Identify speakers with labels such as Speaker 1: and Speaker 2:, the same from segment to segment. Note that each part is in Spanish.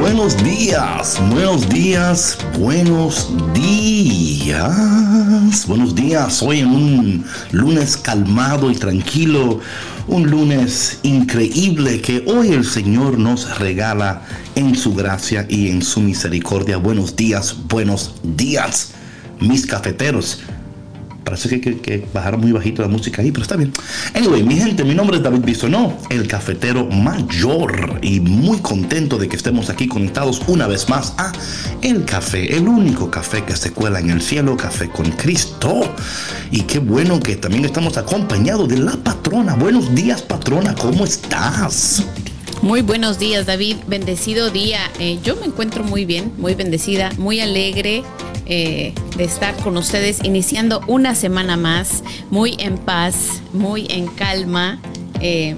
Speaker 1: Buenos días, buenos días, buenos días. Buenos días, hoy en un lunes calmado y tranquilo, un lunes increíble que hoy el Señor nos regala en su gracia y en su misericordia. Buenos días, buenos días, mis cafeteros. Parece que, que, bajaron muy bajito la música ahí, pero está bien. Anyway, mi gente, mi nombre es David Bisonó, el cafetero mayor. Y muy contento de que estemos aquí conectados una vez más a El Café, el único café que se cuela en el cielo, Café con Cristo. Y qué bueno que también estamos acompañados de la patrona. Buenos días, patrona, ¿cómo estás?
Speaker 2: Muy buenos días, David. Bendecido día. Eh, yo me encuentro muy bien, muy bendecida, muy alegre. Eh, de estar con ustedes iniciando una semana más, muy en paz, muy en calma. Eh,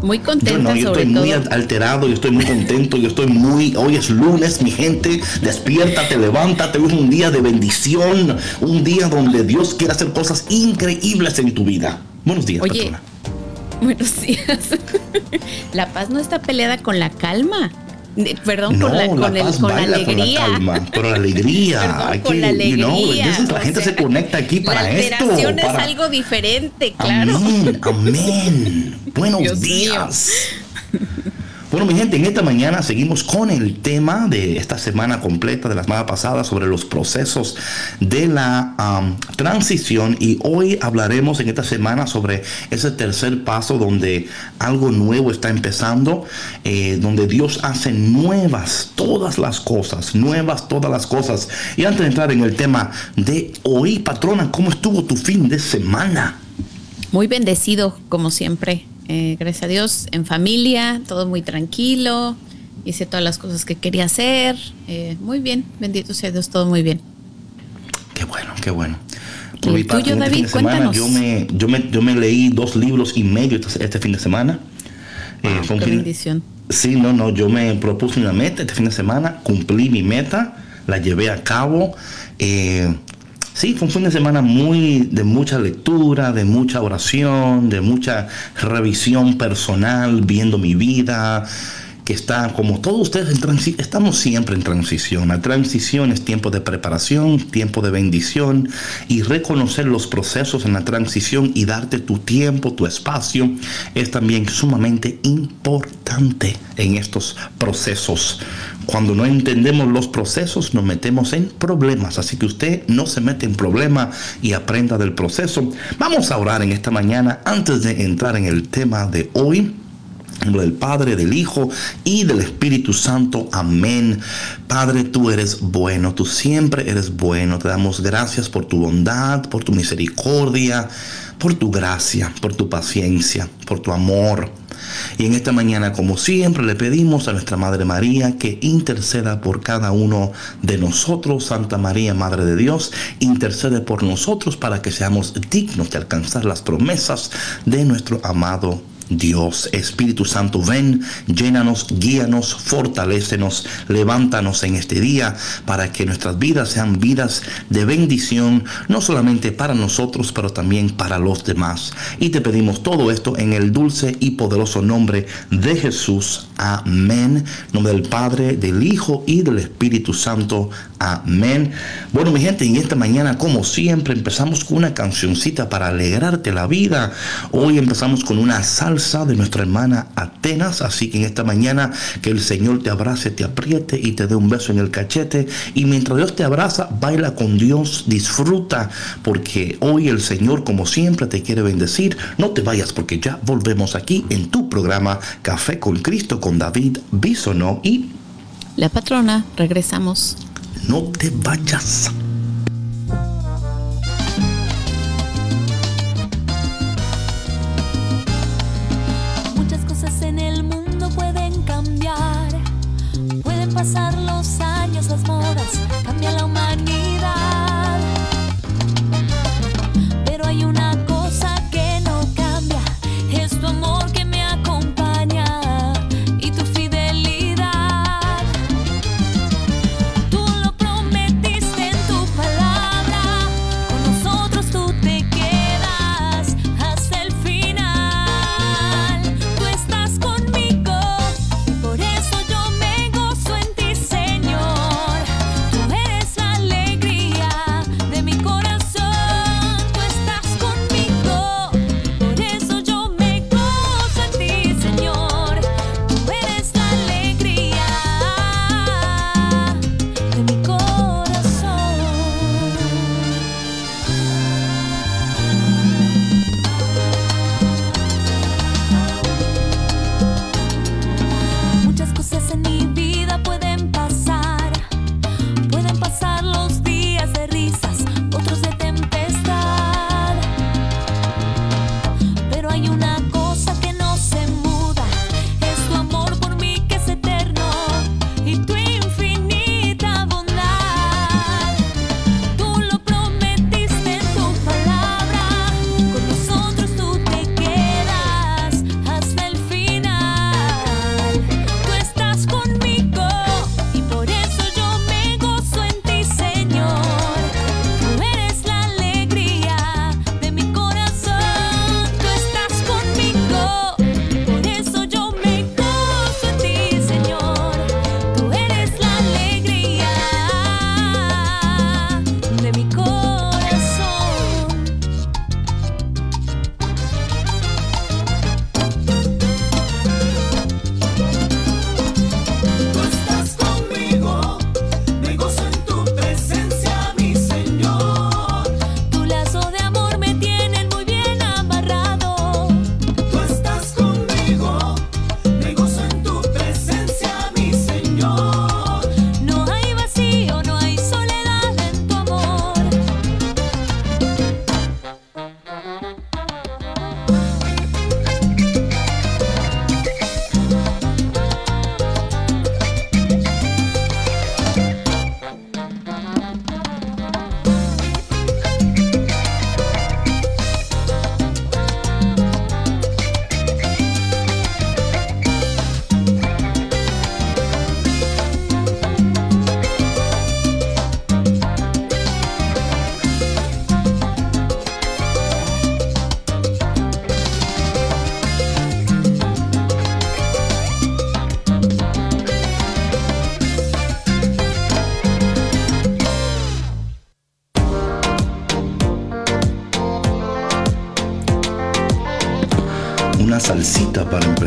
Speaker 2: muy contenta
Speaker 1: yo, no, yo estoy muy alterado, yo estoy muy contento, yo estoy muy, hoy es lunes, mi gente, despiértate, levántate, hoy es un día de bendición, un día donde Dios quiere hacer cosas increíbles en tu vida. Buenos días,
Speaker 2: Oye, Buenos días. la paz no está peleada con la calma. Perdón,
Speaker 1: no,
Speaker 2: con la, con
Speaker 1: la,
Speaker 2: el, con la alegría.
Speaker 1: Con la calma, con la alegría.
Speaker 2: Perdón, con la alegría.
Speaker 1: You know, la gente se conecta aquí para
Speaker 2: la
Speaker 1: esto.
Speaker 2: alteración es
Speaker 1: para-
Speaker 2: algo diferente, claro.
Speaker 1: Amén, amén. Buenos
Speaker 2: Dios mío.
Speaker 1: Bueno, mi gente, en esta mañana seguimos con el tema de esta semana completa, de la semana pasada, sobre los procesos de la transición. Y hoy hablaremos en esta semana sobre ese tercer paso donde algo nuevo está empezando, eh, donde Dios hace nuevas todas las cosas, nuevas todas las cosas. Y antes de entrar en el tema de hoy, patrona, ¿cómo estuvo tu fin de semana?
Speaker 2: Muy bendecido, como siempre. Eh, gracias a Dios, en familia, todo muy tranquilo. Hice todas las cosas que quería hacer. Eh, muy bien, bendito sea Dios, todo muy bien.
Speaker 1: Qué bueno, qué bueno.
Speaker 2: ¿Y el
Speaker 1: parte,
Speaker 2: tuyo,
Speaker 1: este
Speaker 2: David?
Speaker 1: fin de semana, yo me, yo, me, yo me leí dos libros y medio este, este fin de semana. Eh,
Speaker 2: Wow, qué
Speaker 1: fin-
Speaker 2: bendición.
Speaker 1: Sí, no, no, yo me propuse una meta este fin de semana, cumplí mi meta, la llevé a cabo. Eh, sí, fue un fin de semana muy de mucha lectura, de mucha oración, de mucha revisión personal, viendo mi vida, que está como todos ustedes en estamos siempre en transición. La transición es tiempo de preparación, tiempo de bendición y reconocer los procesos en la transición y darte tu tiempo, tu espacio es también sumamente importante en estos procesos. Cuando no entendemos los procesos nos metemos en problemas, así que usted no se mete en problemas y aprenda del proceso. Vamos a orar en esta mañana antes de entrar en el tema de hoy. Nombre del Padre, del Hijo y del Espíritu Santo. Amén. Padre, tú eres bueno, tú siempre eres bueno. Te damos gracias por tu bondad, por tu misericordia, por tu gracia, por tu paciencia, por tu amor. Y en esta mañana, como siempre, le pedimos a nuestra Madre María que interceda por cada uno de nosotros. Santa María, Madre de Dios, intercede por nosotros para que seamos dignos de alcanzar las promesas de nuestro amado Dios, Espíritu Santo, ven, llénanos, guíanos, fortalécenos, levántanos en este día para que nuestras vidas sean vidas de bendición, no solamente para nosotros, pero también para los demás. Y te pedimos todo esto en el dulce y poderoso nombre de Jesús. Amén. Nombre del Padre, del Hijo y del Espíritu Santo. Amén. Bueno, mi gente, en esta mañana, como siempre, empezamos con una cancioncita para alegrarte la vida. Hoy empezamos con una de nuestra hermana Atenas. Así que en esta mañana, que el Señor te abrace, te apriete y te dé un beso en el cachete. Y mientras Dios te abraza, baila con Dios, disfruta, porque hoy el Señor, como siempre, te quiere bendecir. No te vayas, porque ya volvemos aquí en tu programa Café con Cristo con David Bisonó y
Speaker 2: la patrona. Regresamos.
Speaker 1: No te vayas.
Speaker 3: Modas, cambia la humanidad.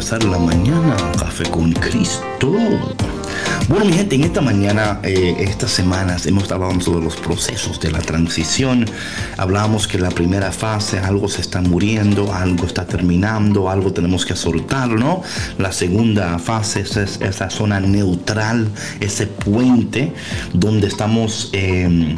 Speaker 1: Empezar la mañana. Café con Cristo. Bueno, mi gente, en esta mañana, eh, estas semanas, hemos estado hablando sobre los procesos de la transición. Hablábamos que la primera fase, algo se está muriendo, algo está terminando, algo tenemos que soltar, ¿no? La segunda fase es esa zona neutral, ese puente donde estamos... eh,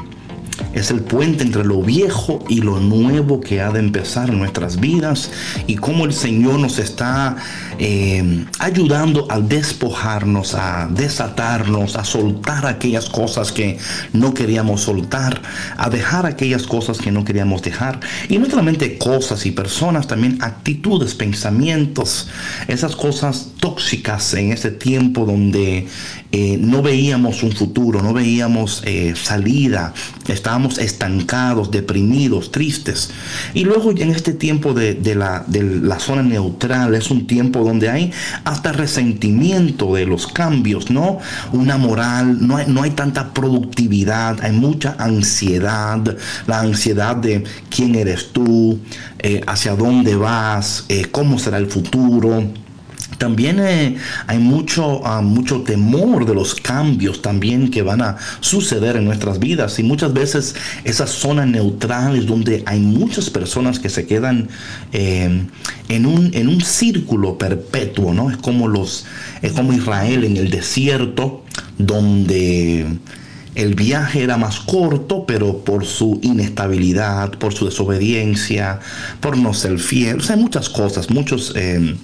Speaker 1: es el puente entre lo viejo y lo nuevo que ha de empezar en nuestras vidas y cómo el Señor nos está eh, ayudando a despojarnos, a desatarnos, a soltar aquellas cosas que no queríamos soltar, a dejar aquellas cosas que no queríamos dejar. Y no solamente cosas y personas, también actitudes, pensamientos, esas cosas tóxicas en ese tiempo donde eh, no veíamos un futuro, no veíamos eh, salida, estábamos estancados, deprimidos, tristes. Y luego en este tiempo de, la, de la zona neutral es un tiempo donde hay hasta resentimiento de los cambios, ¿no? Una moral, no hay, no hay tanta productividad, hay mucha ansiedad, la ansiedad de quién eres tú, eh, hacia dónde vas, eh, cómo será el futuro. También eh, hay mucho, ah, mucho temor de los cambios también que van a suceder en nuestras vidas. Y muchas veces esa zona neutral es donde hay muchas personas que se quedan eh, en, un, en un círculo perpetuo, ¿no? Es como, los, es como Israel en el desierto donde el viaje era más corto, pero por su inestabilidad, por su desobediencia, por no ser fiel. O sea, hay muchas cosas, muchos, eh,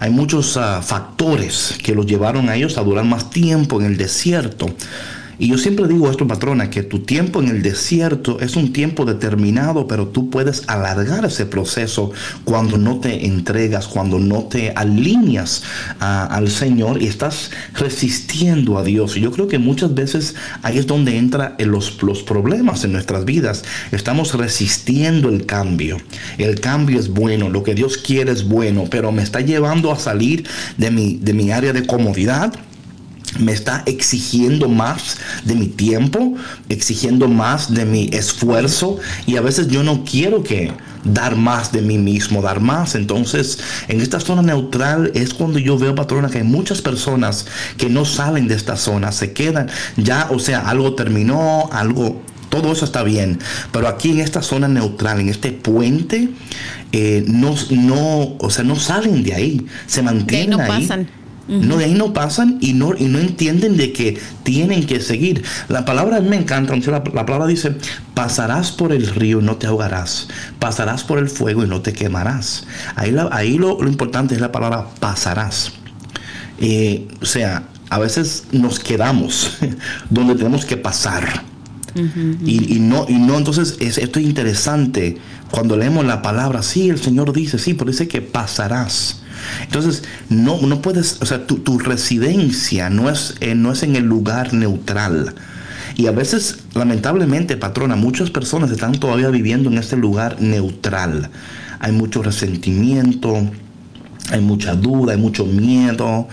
Speaker 1: hay muchos ah, factores que los llevaron a ellos a durar más tiempo en el desierto. Y yo siempre digo esto, patrona, que tu tiempo en el desierto es un tiempo determinado, pero tú puedes alargar ese proceso cuando no te entregas, cuando no te alineas al Señor y estás resistiendo a Dios. Y yo creo que muchas veces ahí es donde entran los, los problemas en nuestras vidas. Estamos resistiendo el cambio. El cambio es bueno, lo que Dios quiere es bueno, pero me está llevando a salir de mi, de mi área de comodidad me está exigiendo más de mi tiempo, exigiendo más de mi esfuerzo y a veces yo no quiero que dar más de mí mismo, dar más. Entonces, en esta zona neutral es cuando yo veo, patrona, que hay muchas personas que no salen de esta zona, se quedan ya, o sea, algo terminó, algo todo eso está bien, pero aquí en esta zona neutral, en este puente, eh, no, no, o sea, no salen de ahí, se mantienen
Speaker 2: no
Speaker 1: ahí.
Speaker 2: pasan.
Speaker 1: No, de ahí no pasan y no, y no entienden de que tienen que seguir. La palabra me encanta, la, la palabra dice, pasarás por el río y no te ahogarás, pasarás por el fuego y no te quemarás. Ahí, ahí lo, lo importante es la palabra pasarás. Eh, o sea, a veces nos quedamos donde tenemos que pasar. Y, y no, y no, entonces es, esto es interesante. Cuando leemos la palabra, sí, el Señor dice, sí, pero dice que pasarás. Entonces, no, no puedes, o sea, tu, tu residencia no es, eh, no es en el lugar neutral. Y a veces, lamentablemente, patrona, muchas personas están todavía viviendo en este lugar neutral. Hay mucho resentimiento, hay mucha duda, hay mucho miedo,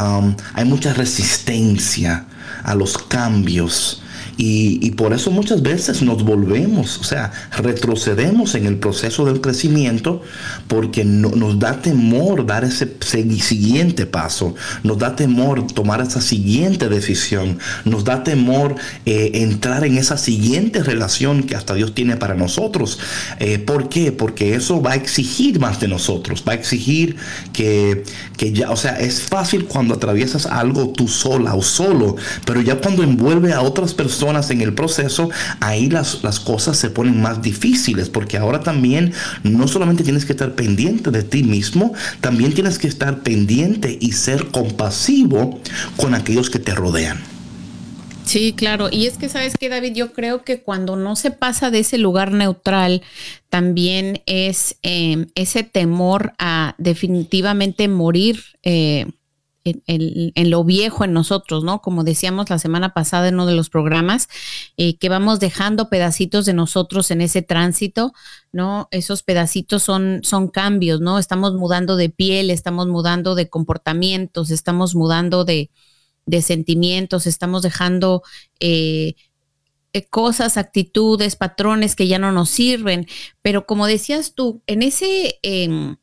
Speaker 1: um, hay mucha resistencia a los cambios. Y, por eso muchas veces nos volvemos, o sea, retrocedemos en el proceso del crecimiento porque no- nos da temor dar ese siguiente paso, nos da temor tomar esa siguiente decisión, nos da temor eh, entrar en esa siguiente relación que hasta Dios tiene para nosotros. Eh, ¿Por qué? Porque eso va a exigir más de nosotros, va a exigir que, que ya, o sea, es fácil cuando atraviesas algo tú sola o solo, pero ya cuando envuelve a otras personas en el proceso, ahí las, las cosas se ponen más difíciles, porque ahora también no solamente tienes que estar pendiente de ti mismo, también tienes que estar pendiente y ser compasivo con aquellos que te rodean.
Speaker 2: Sí, claro. Y es que, ¿sabes qué, David? Yo creo que cuando no se pasa de ese lugar neutral, también es eh, ese temor a definitivamente morir eh, en, lo viejo en nosotros, ¿no? Como decíamos la semana pasada en uno de los programas, eh, que vamos dejando pedacitos de nosotros en ese tránsito, ¿no? Esos pedacitos son, son cambios, ¿no? Estamos mudando de piel, estamos mudando de comportamientos, estamos mudando de, de sentimientos, estamos dejando eh, eh, cosas, actitudes, patrones que ya no nos sirven. Pero como decías tú, en ese, em,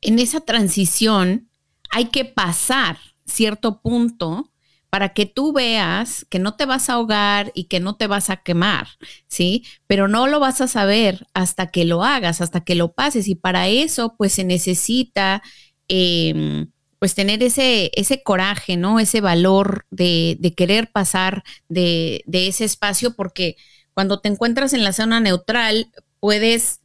Speaker 2: en esa transición hay que pasar cierto punto para que tú veas que no te vas a ahogar y que no te vas a quemar, ¿sí? Pero no lo vas a saber hasta que lo hagas, hasta que lo pases. Y para eso, pues se necesita, em, pues tener ese, ese coraje, ¿no? Ese valor de, querer pasar de, de ese espacio, porque cuando te encuentras en la zona neutral, puedes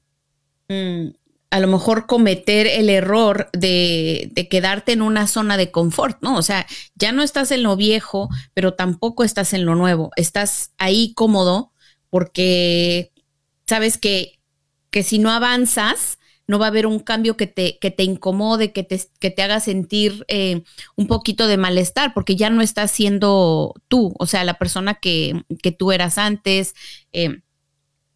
Speaker 2: mm, a lo mejor cometer el error de, de quedarte en una zona de confort, ¿no? O sea, ya no estás en lo viejo, pero tampoco estás en lo nuevo. Estás ahí cómodo porque sabes que, que si no avanzas, no va a haber un cambio que te, que te incomode, que te, que te haga sentir eh, un poquito de malestar, porque ya no estás siendo tú, o sea, la persona que, que tú eras antes. eh,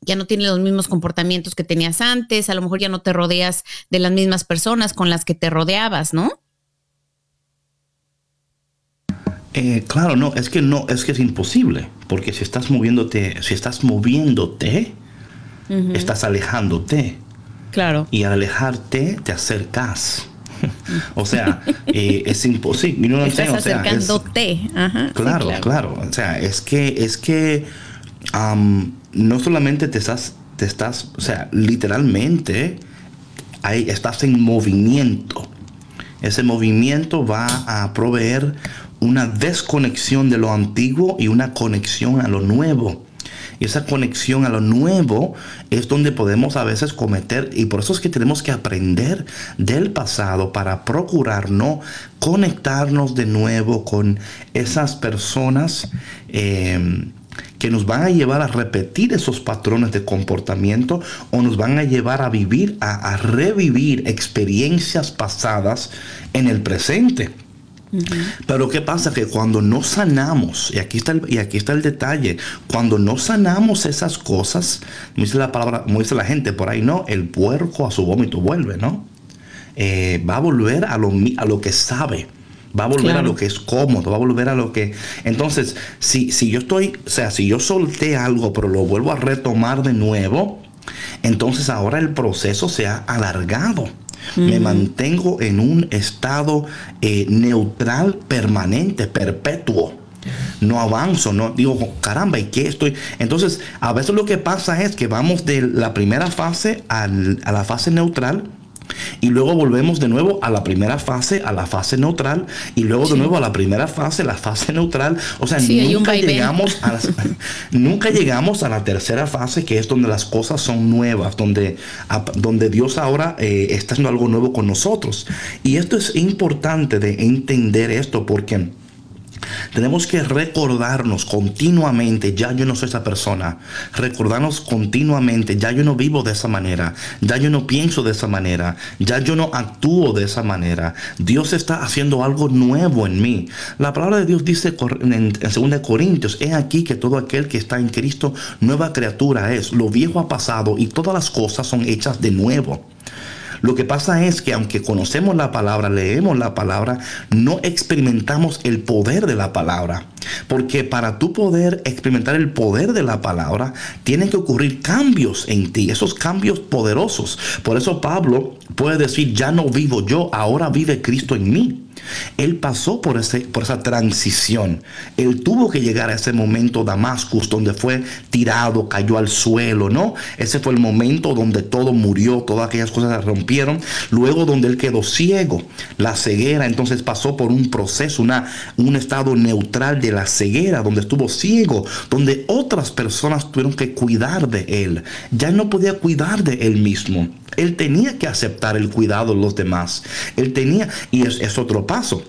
Speaker 2: ya no tienes los mismos comportamientos que tenías antes, a lo mejor ya no te rodeas de las mismas personas con las que te rodeabas, ¿no?
Speaker 1: Eh, claro, no, es que no, es que es imposible, porque si estás moviéndote, si estás moviéndote, estás alejándote.
Speaker 2: Claro.
Speaker 1: y al alejarte te acercas. o sea, eh, es imposible. I'm
Speaker 2: Estás?
Speaker 1: O sea, es-
Speaker 2: acercándote. Ajá, sí,
Speaker 1: claro, claro, O sea, es que, es que no solamente te estás, te estás, o sea, literalmente ahí estás en movimiento. Ese movimiento va a proveer una desconexión de lo antiguo y una conexión a lo nuevo. Y esa conexión a lo nuevo es donde podemos a veces cometer, y por eso es que tenemos que aprender del pasado para procurar no conectarnos de nuevo con esas personas eh, que nos van a llevar a repetir esos patrones de comportamiento o nos van a llevar a vivir, a, a revivir experiencias pasadas en el presente. Pero ¿qué pasa? Que cuando no sanamos, y aquí, está el, y aquí está el detalle, cuando no sanamos esas cosas, como dice la palabra, como dice la gente por ahí, no, el puerco a su vómito vuelve, ¿no? Eh, va a volver a lo, a lo que sabe. Va a volver a lo que es cómodo, va a volver a lo que... Entonces, si, si yo estoy, o sea, si yo solté algo, pero lo vuelvo a retomar de nuevo, entonces ahora el proceso se ha alargado. Me mantengo en un estado eh, neutral permanente, perpetuo. No avanzo, no digo, caramba, ¿y qué estoy? Entonces, a veces lo que pasa es que vamos de la primera fase al- a la fase neutral y luego volvemos de nuevo a la primera fase, a la fase neutral, y luego de nuevo a la primera fase, la fase neutral. O sea,
Speaker 2: Sí,
Speaker 1: nunca llegamos a las- nunca llegamos a la tercera fase, que es donde las cosas son nuevas, donde, donde Dios ahora eh, está haciendo algo nuevo con nosotros. Y esto es importante de entender esto porque tenemos que recordarnos continuamente, ya yo no soy esa persona. Recordarnos continuamente, ya yo no vivo de esa manera, ya yo no pienso de esa manera, ya yo no actúo de esa manera. Dios está haciendo algo nuevo en mí. La palabra de Dios dice en, en 2 Corintios, he aquí que todo aquel que está en Cristo, nueva criatura es. Lo viejo ha pasado y todas las cosas son hechas de nuevo. Lo que pasa es que aunque conocemos la palabra, leemos la palabra, no experimentamos el poder de la palabra. Porque para tú poder experimentar el poder de la palabra, tienen que ocurrir cambios en ti, esos cambios poderosos. Por eso Pablo puede decir, ya no vivo yo, ahora vive Cristo en mí. Él pasó por, ese, por esa transición. Él tuvo que llegar a ese momento Damascus donde fue tirado, cayó al suelo, ¿no? Ese fue el momento donde todo murió, todas aquellas cosas se rompieron. Luego donde él quedó ciego, la ceguera, entonces pasó por un proceso, una, un estado neutral de la ceguera, donde estuvo ciego, donde otras personas tuvieron que cuidar de él. Ya no podía cuidar de él mismo. Él tenía que aceptar el cuidado de los demás. Él tenía, y es, es otro paso.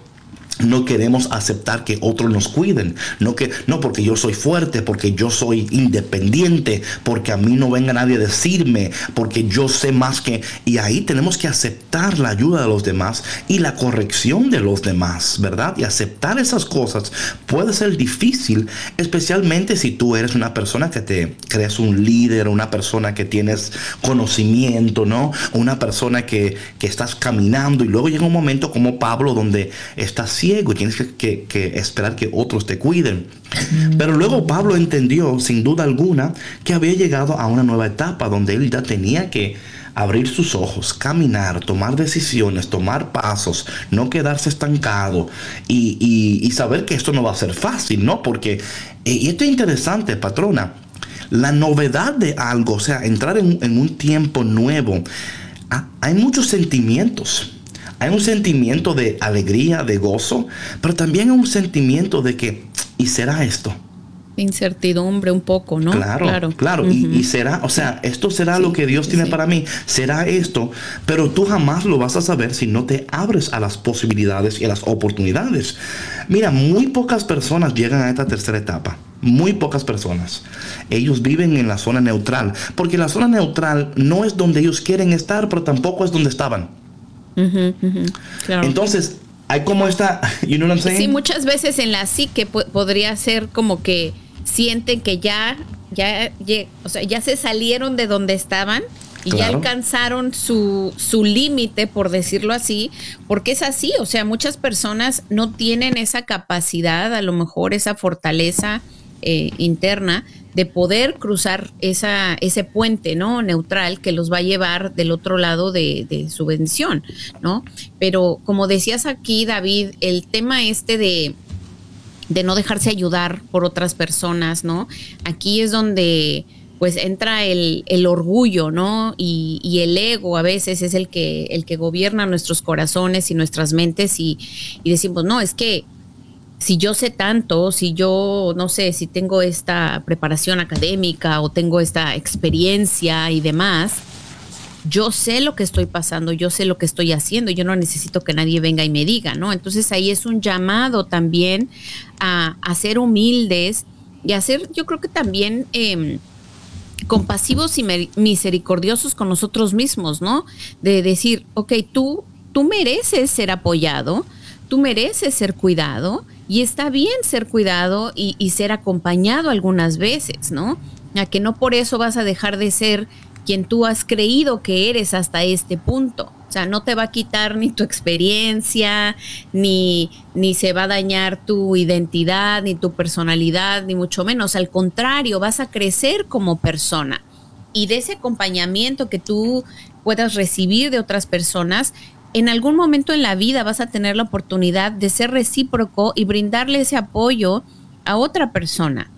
Speaker 1: No queremos aceptar que otros nos cuiden. No, que, no porque yo soy fuerte, porque yo soy independiente, porque a mí no venga nadie a decirme, porque yo sé más que... Y ahí tenemos que aceptar la ayuda de los demás y la corrección de los demás, ¿verdad? Y aceptar esas cosas puede ser difícil, especialmente si tú eres una persona que te crees un líder, una persona que tienes conocimiento, ¿no? Una persona que, que estás caminando y luego llega un momento como Pablo donde estás ciego tienes que, esperar que otros te cuiden. Pero luego Pablo entendió, sin duda alguna, que había llegado a una nueva etapa donde él ya tenía que abrir sus ojos, caminar, tomar decisiones, tomar pasos, no quedarse estancado y, saber que esto no va a ser fácil, ¿no? Porque, eh, y esto es interesante, patrona, la novedad de algo, o sea, entrar en, un tiempo nuevo, hay muchos sentimientos. Hay un sentimiento de alegría, de gozo, pero también hay un sentimiento de que, ¿y será esto?
Speaker 2: Incertidumbre un poco, ¿no?
Speaker 1: Claro, claro. y, y será, o sea, esto será lo que Dios tiene
Speaker 2: sí.
Speaker 1: para mí. Será esto, pero tú jamás lo vas a saber si no te abres a las posibilidades y a las oportunidades. Mira, muy pocas personas llegan a esta tercera etapa. Muy pocas personas. Ellos viven en la zona neutral, porque la zona neutral no es donde ellos quieren estar, pero tampoco es donde estaban.
Speaker 2: Claro.
Speaker 1: Entonces, hay como esta, you know what I'm saying?
Speaker 2: Sí, muchas veces en la psique po- podría ser como que sienten que ya, ya, lle- o sea, ya se salieron de donde estaban y ya alcanzaron su, su límite, por decirlo así, porque es así, o sea, muchas personas no tienen esa capacidad, a lo mejor esa fortaleza eh, interna de poder cruzar esa, ese puente, ¿no? Neutral que los va a llevar del otro lado de, de su bendición, ¿no? Pero como decías aquí, David, el tema este de, de no dejarse ayudar por otras personas, ¿no? Aquí es donde pues entra el, el orgullo, ¿no? Y, y el ego a veces es el que, el que gobierna nuestros corazones y nuestras mentes y, y decimos, no, es que si yo sé tanto, si yo, no sé, si tengo esta preparación académica o tengo esta experiencia y demás, yo sé lo que estoy pasando, yo sé lo que estoy haciendo, yo no necesito que nadie venga y me diga, ¿no? Entonces ahí es un llamado también a, ser humildes y a ser, yo creo que también... em, compasivos y misericordiosos con nosotros mismos, ¿no? De decir, ok, tú, tú mereces ser apoyado, tú mereces ser cuidado y está bien ser cuidado y, ser acompañado algunas veces, ¿no? A que no por eso vas a dejar de ser quien tú has creído que eres hasta este punto. O sea, no te va a quitar ni tu experiencia, ni, ni se va a dañar tu identidad, ni tu personalidad, ni mucho menos. Al contrario, vas a crecer como persona. Y de ese acompañamiento que tú puedas recibir de otras personas, en algún momento en la vida vas a tener la oportunidad de ser recíproco y brindarle ese apoyo a otra persona.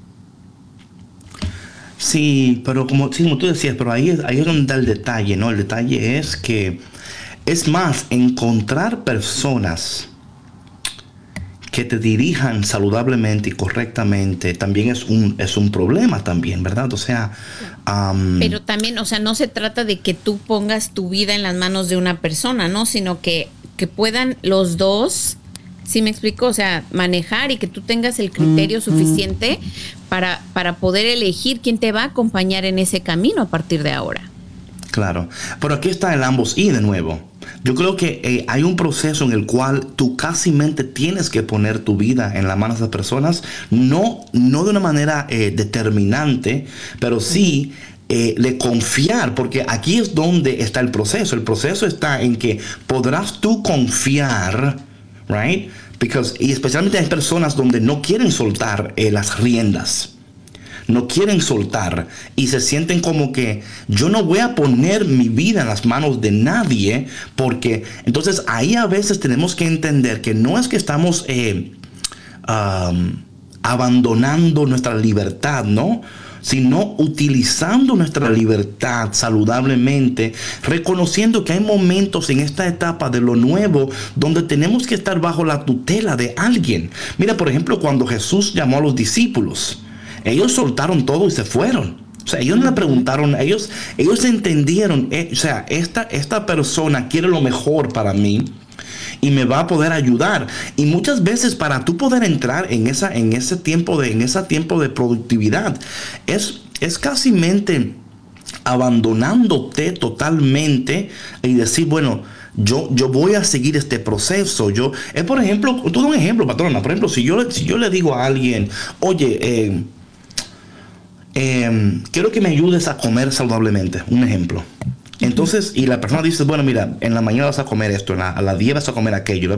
Speaker 1: Sí, pero como, sí, como tú decías, pero ahí, es- ahí es donde está el detalle, ¿no? El detalle es que, es más, encontrar personas que te dirijan saludablemente y correctamente también es un, es un problema también, ¿verdad? O sea,
Speaker 2: Pero también, o sea, no se trata de que tú pongas tu vida en las manos de una persona, ¿no? Sino que, que puedan los dos, ¿sí me explico? O sea, manejar y que tú tengas el criterio suficiente para, para poder elegir quién te va a acompañar en ese camino a partir de ahora.
Speaker 1: Claro, pero aquí está el ambos y de nuevo. Yo creo que eh, hay un proceso en el cual tú casi mente tienes que poner tu vida en las manos de las personas, no, no de una manera eh, determinante, pero sí eh, de confiar, porque aquí es donde está el proceso. El proceso está en que podrás tú confiar, right? Because, y especialmente hay personas donde no quieren soltar eh, las riendas no quieren soltar y se sienten como que yo no voy a poner mi vida en las manos de nadie porque entonces ahí a veces tenemos que entender que no es que estamos eh, abandonando nuestra libertad, ¿no? sino utilizando nuestra libertad saludablemente, reconociendo que hay momentos en esta etapa de lo nuevo donde tenemos que estar bajo la tutela de alguien. Mira, por ejemplo, cuando Jesús llamó a los discípulos, ellos soltaron todo y se fueron. Ellos no le preguntaron, ellos, ellos entendieron, eh, o sea, esta, esta persona quiere lo mejor para mí y me va a poder ayudar. Y muchas veces para tú poder entrar en, esa, en ese tiempo de, en ese tiempo de productividad, es, es casi mente abandonándote totalmente y decir, bueno, yo, yo voy a seguir este proceso. Yo, es por ejemplo, tú un ejemplo, patrona. Por ejemplo, si yo, si yo le digo a alguien, oye, eh, eh, quiero que me ayudes a comer saludablemente, un ejemplo. Entonces, y la persona dice, bueno, mira, en la mañana vas a comer esto, en la- a las 10 vas a comer aquello.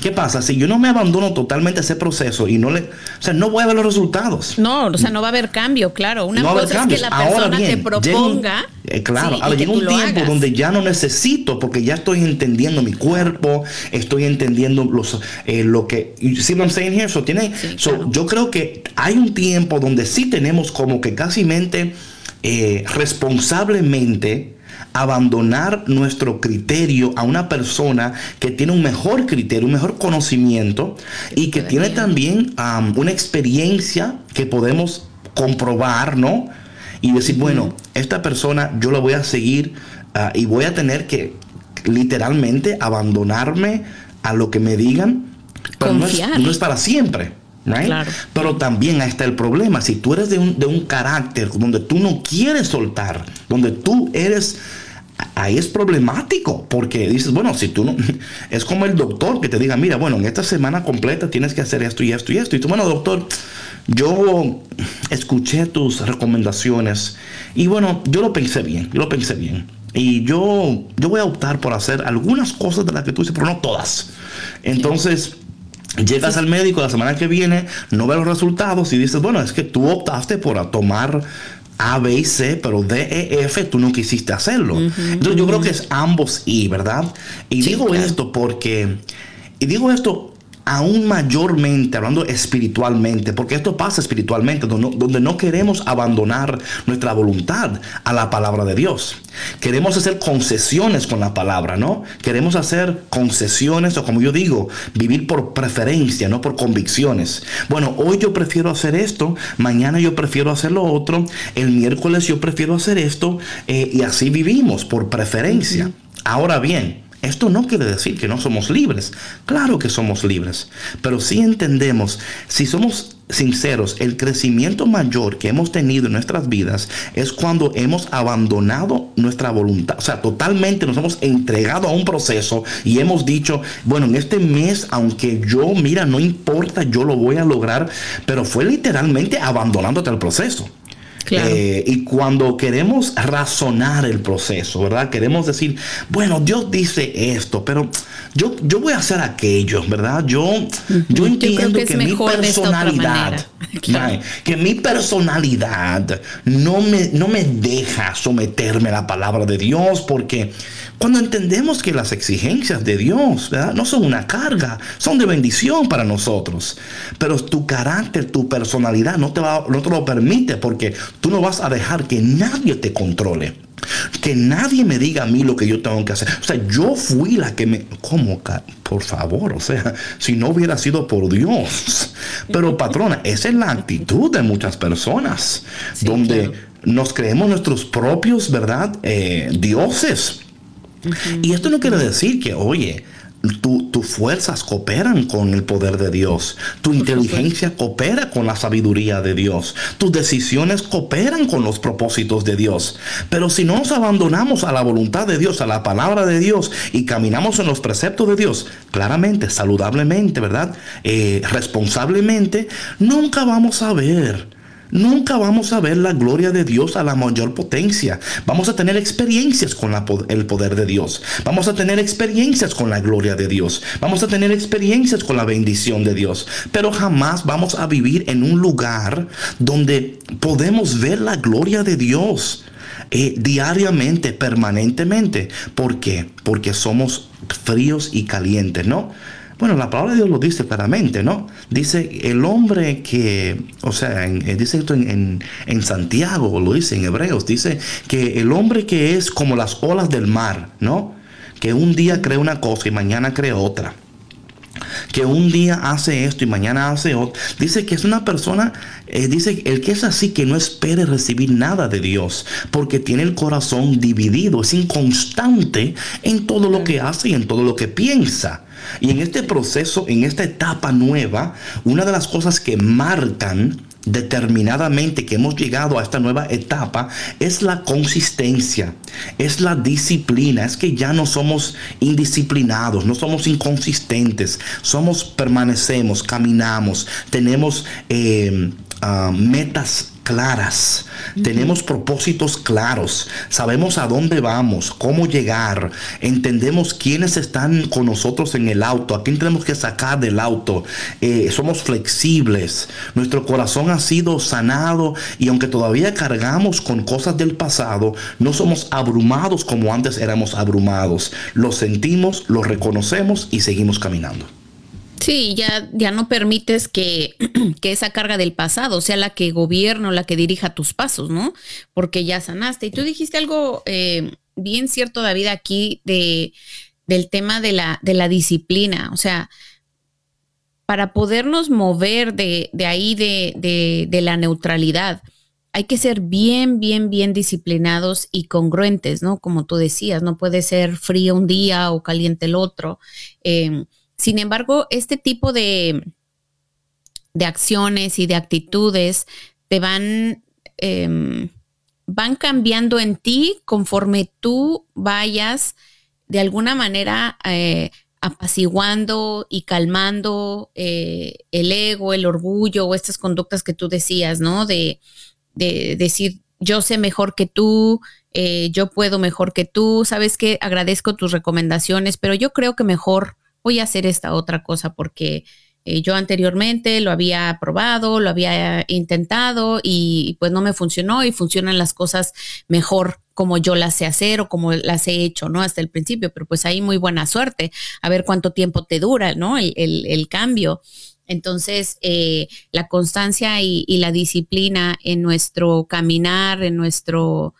Speaker 1: ¿Qué pasa? Si yo no me abandono totalmente a ese proceso y no le, o sea, no voy a ver los resultados.
Speaker 2: No, o sea, no va a haber cambio, claro. Una
Speaker 1: No
Speaker 2: cosa es que la
Speaker 1: Ahora
Speaker 2: persona
Speaker 1: bien,
Speaker 2: te
Speaker 1: llega
Speaker 2: proponga.
Speaker 1: eh, claro,
Speaker 2: sí,
Speaker 1: ahora llega un tiempo
Speaker 2: hagas.
Speaker 1: donde ya no necesito, porque ya estoy entendiendo mi cuerpo, estoy entendiendo los, eh, lo que. you see what I'm saying here? So, tiene,
Speaker 2: Sí,
Speaker 1: so,
Speaker 2: claro.
Speaker 1: Yo creo que hay un tiempo donde sí tenemos como que casi mente eh, responsablemente abandonar nuestro criterio a una persona que tiene un mejor criterio, un mejor conocimiento y que tiene también um, una experiencia que podemos comprobar, ¿no? Y decir, bueno, esta persona yo la voy a seguir ah, y voy a tener que literalmente abandonarme a lo que me digan, pero no es, no es para siempre. right?
Speaker 2: Claro.
Speaker 1: Pero también ahí está el problema. Si tú eres de un, de un carácter donde tú no quieres soltar, donde tú eres, ahí es problemático, porque dices, bueno, si tú no, es como el doctor que te diga, mira, bueno, en esta semana completa tienes que hacer esto y esto y esto. Y tú, bueno, doctor, yo escuché tus recomendaciones y bueno, yo lo pensé bien, yo lo pensé bien. Y yo, yo voy a optar por hacer algunas cosas de las que tú dices, pero no todas. Entonces, Llegas al médico la semana que viene, no ves los resultados y dices, bueno, es que tú optaste por tomar A, B y C, pero D, E, F tú no quisiste hacerlo. Entonces yo creo que es ambos y, ¿verdad? Y
Speaker 2: Sí,
Speaker 1: digo
Speaker 2: claro.
Speaker 1: esto porque, y digo esto aún mayormente, hablando espiritualmente, porque esto pasa espiritualmente, donde no, queremos abandonar nuestra voluntad a la palabra de Dios. Queremos hacer concesiones con la palabra, ¿no? Queremos hacer concesiones o como yo digo, vivir por preferencia, no por convicciones. Bueno, hoy yo prefiero hacer esto, mañana yo prefiero hacer lo otro, el miércoles yo prefiero hacer esto eh, y así vivimos por preferencia. Ahora bien, esto no quiere decir que no somos libres. Claro que somos libres. Pero sí entendemos, si somos sinceros, el crecimiento mayor que hemos tenido en nuestras vidas es cuando hemos abandonado nuestra voluntad. O sea, totalmente nos hemos entregado a un proceso y hemos dicho, bueno, en este mes, aunque yo, mira, no importa, yo lo voy a lograr. Pero fue literalmente abandonándote al proceso.
Speaker 2: Claro.
Speaker 1: Eh, y cuando queremos razonar el proceso, ¿verdad? Queremos decir, bueno, Dios dice esto, pero yo, yo voy a hacer aquello, ¿verdad? Yo, yo entiendo
Speaker 2: que
Speaker 1: mi personalidad.
Speaker 2: Claro.
Speaker 1: Que mi personalidad no me, no me deja someterme a la palabra de Dios, porque cuando entendemos que las exigencias de Dios ¿verdad? no son una carga, son de bendición para nosotros. Pero tu carácter, tu personalidad no te, va, no te lo permite porque tú no vas a dejar que nadie te controle. Que nadie me diga a mí lo que yo tengo que hacer. O sea, yo fui la que me... ¿Cómo? Por favor, o sea, si no hubiera sido por Dios. Pero patrona, esa es la actitud de muchas personas.
Speaker 2: Sí,
Speaker 1: donde
Speaker 2: claro.
Speaker 1: nos creemos nuestros propios, ¿verdad? Eh, dioses. Y esto no quiere decir que, oye, tu- tus fuerzas cooperan con el poder de Dios, tu inteligencia coopera con la sabiduría de Dios, tus decisiones cooperan con los propósitos de Dios. Pero si no nos abandonamos a la voluntad de Dios, a la palabra de Dios y caminamos en los preceptos de Dios, claramente, saludablemente, ¿verdad? Eh, responsablemente, nunca vamos a ver Nunca vamos a ver la gloria de Dios a la mayor potencia. Vamos a tener experiencias con el poder de Dios. Vamos a tener experiencias con la gloria de Dios. Vamos a tener experiencias con la bendición de Dios. Pero jamás vamos a vivir en un lugar donde podemos ver la gloria de Dios. eh, diariamente, permanentemente. ¿Por qué? Porque somos fríos y calientes, ¿no? Bueno, la palabra de Dios lo dice claramente, ¿no? Dice el hombre que, o sea, eh, dice esto en, en- en Santiago, lo dice en Hebreos, dice que el hombre que es como las olas del mar, ¿no? Que un día cree una cosa y mañana cree otra que un día hace esto y mañana hace otro. Dice que es una persona, eh, dice el que es así que no espere recibir nada de Dios, porque tiene el corazón dividido, es inconstante en todo lo que hace y en todo lo que piensa. Y en este proceso, en esta etapa nueva, una de las cosas que marcan determinadamente que hemos llegado a esta nueva etapa es la consistencia, es la disciplina, es que ya no somos indisciplinados, no somos inconsistentes, somos, permanecemos, caminamos, tenemos eh, ah, metas claras, tenemos propósitos claros, sabemos a dónde vamos, cómo llegar, entendemos quiénes están con nosotros en el auto, a quién tenemos que sacar del auto, eh, somos flexibles, nuestro corazón ha sido sanado y aunque todavía cargamos con cosas del pasado, no somos abrumados como antes éramos abrumados, lo sentimos, lo reconocemos y seguimos caminando.
Speaker 2: Sí, ya, ya no permites que, que esa carga del pasado sea la que gobierne o la que dirija tus pasos, ¿no? Porque ya sanaste. Y tú dijiste algo eh, bien cierto, David, aquí de, del tema de la, de la disciplina. O sea, para podernos mover de, de ahí, de, de, la neutralidad, hay que ser bien, bien, bien disciplinados y congruentes, ¿no? Como tú decías, no puede ser frío un día o caliente el otro. Eh, sin embargo, este tipo de, de acciones y de actitudes te van, eh, van cambiando en ti conforme tú vayas de alguna manera eh, apaciguando y calmando eh, el ego, el orgullo o estas conductas que tú decías, ¿no? De, de decir, yo sé mejor que tú, eh, yo puedo mejor que tú, sabes que agradezco tus recomendaciones, pero yo creo que mejor voy a hacer esta otra cosa porque eh, yo anteriormente lo había probado, lo había intentado y, pues no me funcionó y funcionan las cosas mejor como yo las sé hacer o como las he hecho, ¿no? Hasta el principio, pero pues ahí muy buena suerte, a ver cuánto tiempo te dura, ¿no? El, cambio. Entonces, eh, la constancia y la disciplina en nuestro caminar, en nuestro,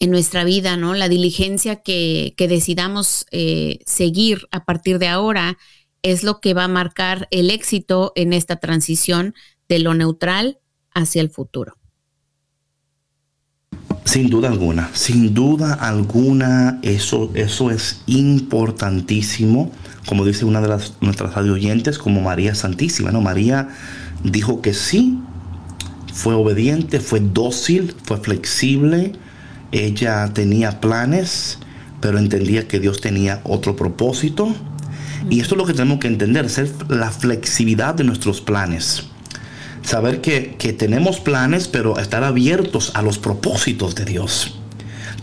Speaker 2: en nuestra vida, ¿no? La diligencia que, que decidamos eh, seguir a partir de ahora es lo que va a marcar el éxito en esta transición de lo neutral hacia el futuro.
Speaker 1: Sin duda alguna, sin duda alguna, eso, eso es importantísimo. Como dice una de las, nuestras radio oyentes, como María Santísima, ¿no? María dijo que sí, fue obediente, fue dócil, fue flexible. Ella tenía planes, pero entendía que Dios tenía otro propósito. Y esto es lo que tenemos que entender, ser la flexibilidad de nuestros planes saber que, que tenemos planes, pero estar abiertos a los propósitos de Dios.